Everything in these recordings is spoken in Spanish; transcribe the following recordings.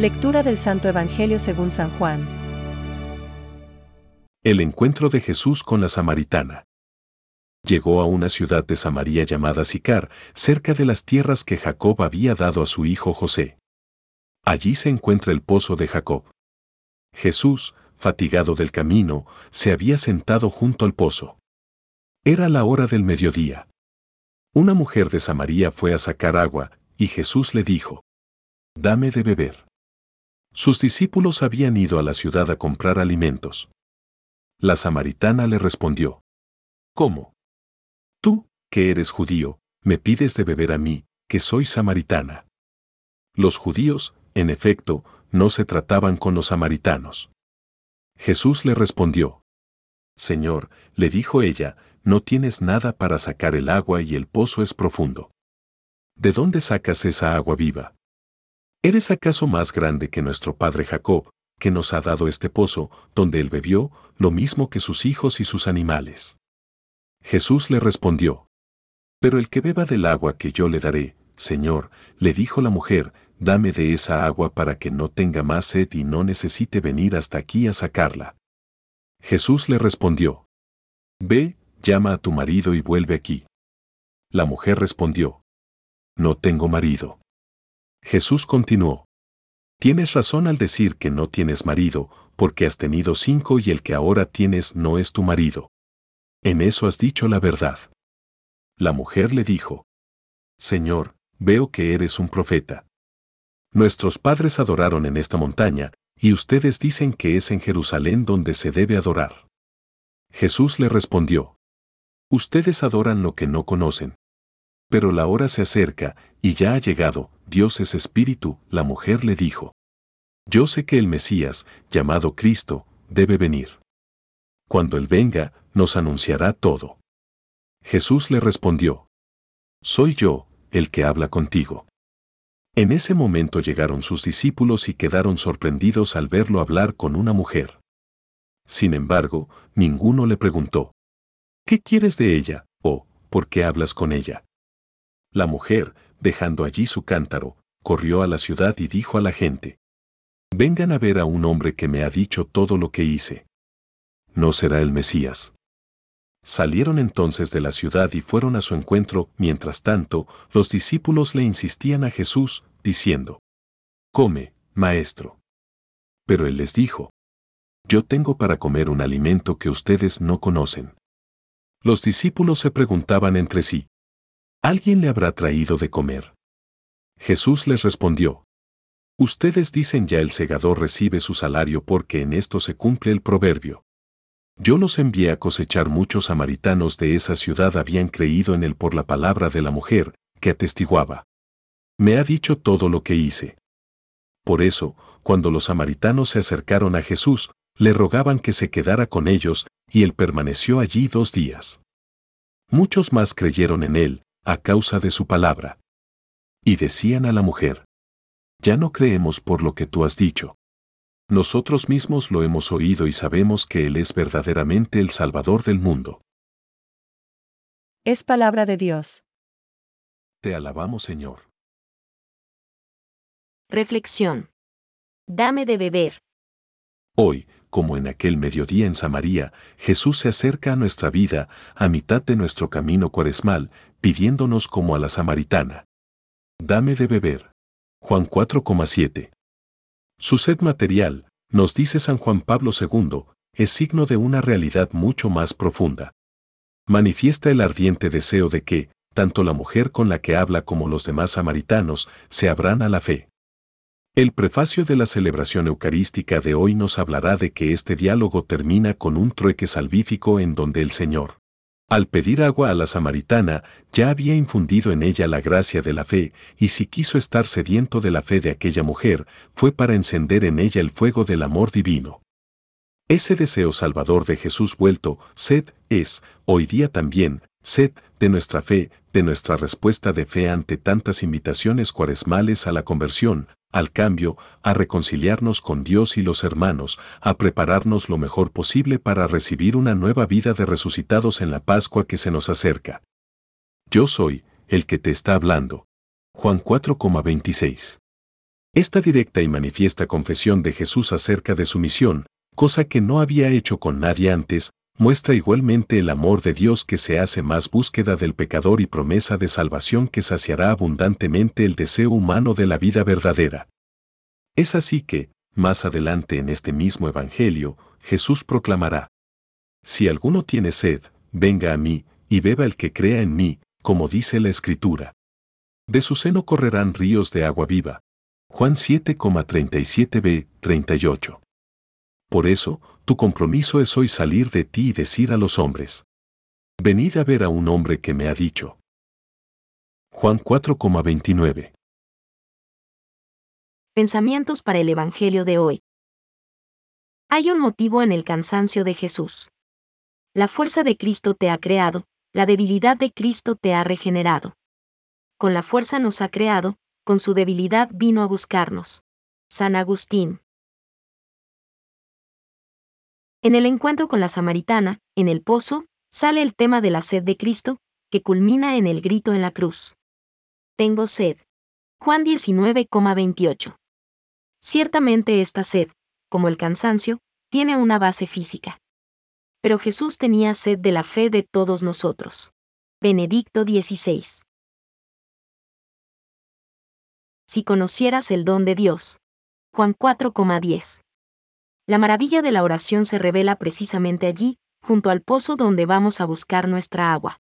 Lectura del Santo Evangelio según San Juan. El encuentro de Jesús con la samaritana. Llegó a una ciudad de Samaria llamada Sicar, cerca de las tierras que Jacob había dado a su hijo José. Allí se encuentra el pozo de Jacob. Jesús, fatigado del camino, se había sentado junto al pozo. Era la hora del mediodía. Una mujer de Samaria fue a sacar agua, y Jesús le dijo, Dame de beber. Sus discípulos habían ido a la ciudad a comprar alimentos. La samaritana le respondió, ¿Cómo? Tú, que eres judío, me pides de beber a mí, que soy samaritana. Los judíos, en efecto, no se trataban con los samaritanos. Jesús le respondió, Señor, le dijo ella, no tienes nada para sacar el agua y el pozo es profundo. ¿De dónde sacas esa agua viva? ¿Eres acaso más grande que nuestro padre Jacob, que nos ha dado este pozo, donde él bebió, lo mismo que sus hijos y sus animales? Jesús le respondió, Pero el que beba del agua que yo le daré, Señor, le dijo la mujer, dame de esa agua para que no tenga más sed y no necesite venir hasta aquí a sacarla. Jesús le respondió, Ve, llama a tu marido y vuelve aquí. La mujer respondió, No tengo marido. Jesús continuó, Tienes razón al decir que no tienes marido, porque has tenido cinco y el que ahora tienes no es tu marido. En eso has dicho la verdad. La mujer le dijo, Señor, veo que eres un profeta. Nuestros padres adoraron en esta montaña, y ustedes dicen que es en Jerusalén donde se debe adorar. Jesús le respondió, Ustedes adoran lo que no conocen. Pero la hora se acerca, y ya ha llegado, Dios es espíritu, la mujer le dijo. Yo sé que el Mesías, llamado Cristo, debe venir. Cuando Él venga, nos anunciará todo. Jesús le respondió, Soy yo, el que habla contigo. En ese momento llegaron sus discípulos y quedaron sorprendidos al verlo hablar con una mujer. Sin embargo, ninguno le preguntó, ¿qué quieres de ella? o ¿por qué hablas con ella? La mujer, dejando allí su cántaro, corrió a la ciudad y dijo a la gente, Vengan a ver a un hombre que me ha dicho todo lo que hice. ¿No será el Mesías? Salieron entonces de la ciudad y fueron a su encuentro, mientras tanto, los discípulos le insistían a Jesús, diciendo, Come, maestro. Pero él les dijo, Yo tengo para comer un alimento que ustedes no conocen. Los discípulos se preguntaban entre sí, ¿Alguien le habrá traído de comer? Jesús les respondió, Ustedes dicen ya el segador recibe su salario porque en esto se cumple el proverbio. Yo los envié a cosechar muchos samaritanos de esa ciudad habían creído en él por la palabra de la mujer, que atestiguaba. Me ha dicho todo lo que hice. Por eso, cuando los samaritanos se acercaron a Jesús, le rogaban que se quedara con ellos, y él permaneció allí dos días. Muchos más creyeron en él, a causa de su palabra. Y decían a la mujer, Ya no creemos por lo que tú has dicho. Nosotros mismos lo hemos oído y sabemos que Él es verdaderamente el Salvador del mundo. Es palabra de Dios. Te alabamos, Señor. Reflexión. Dame de beber. Hoy, como en aquel mediodía en Samaria, Jesús se acerca a nuestra vida, a mitad de nuestro camino cuaresmal, pidiéndonos como a la samaritana. Dame de beber. Juan 4,7. Su sed material, nos dice San Juan Pablo II, es signo de una realidad mucho más profunda. Manifiesta el ardiente deseo de que, tanto la mujer con la que habla como los demás samaritanos, se abran a la fe. El prefacio de la celebración eucarística de hoy nos hablará de que este diálogo termina con un trueque salvífico en donde el Señor, al pedir agua a la samaritana, ya había infundido en ella la gracia de la fe, y si quiso estar sediento de la fe de aquella mujer, fue para encender en ella el fuego del amor divino. Ese deseo salvador de Jesús vuelto, sed, es, hoy día también, sed, de nuestra fe, de nuestra respuesta de fe ante tantas invitaciones cuaresmales a la conversión, al cambio, a reconciliarnos con Dios y los hermanos, a prepararnos lo mejor posible para recibir una nueva vida de resucitados en la Pascua que se nos acerca. Yo soy el que te está hablando. Juan 4,26 Esta directa y manifiesta confesión de Jesús acerca de su misión, cosa que no había hecho con nadie antes, muestra igualmente el amor de Dios que se hace más búsqueda del pecador y promesa de salvación que saciará abundantemente el deseo humano de la vida verdadera. Es así que, más adelante en este mismo Evangelio, Jesús proclamará, Si alguno tiene sed, venga a mí, y beba el que crea en mí, como dice la Escritura. De su seno correrán ríos de agua viva. Juan 7,37b, 38. Por eso, tu compromiso es hoy salir de ti y decir a los hombres. Venid a ver a un hombre que me ha dicho. Juan 4,29. Pensamientos para el Evangelio de hoy. Hay un motivo en el cansancio de Jesús. La fuerza de Cristo te ha creado, la debilidad de Cristo te ha regenerado. Con la fuerza nos ha creado, con su debilidad vino a buscarnos. San Agustín. En el encuentro con la samaritana, en el pozo, sale el tema de la sed de Cristo, que culmina en el grito en la cruz. Tengo sed. Juan 19,28. Ciertamente esta sed, como el cansancio, tiene una base física. Pero Jesús tenía sed de la fe de todos nosotros. Benedicto 16. Si conocieras el don de Dios. Juan 4,10. La maravilla de la oración se revela precisamente allí, junto al pozo donde vamos a buscar nuestra agua.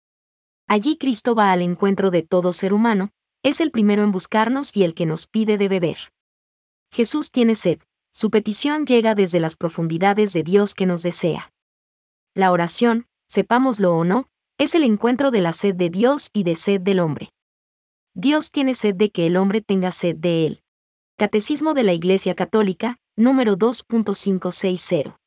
Allí Cristo va al encuentro de todo ser humano, es el primero en buscarnos y el que nos pide de beber. Jesús tiene sed, su petición llega desde las profundidades de Dios que nos desea. La oración, sepámoslo o no, es el encuentro de la sed de Dios y de sed del hombre. Dios tiene sed de que el hombre tenga sed de él. Catecismo de la Iglesia Católica, número 2.560.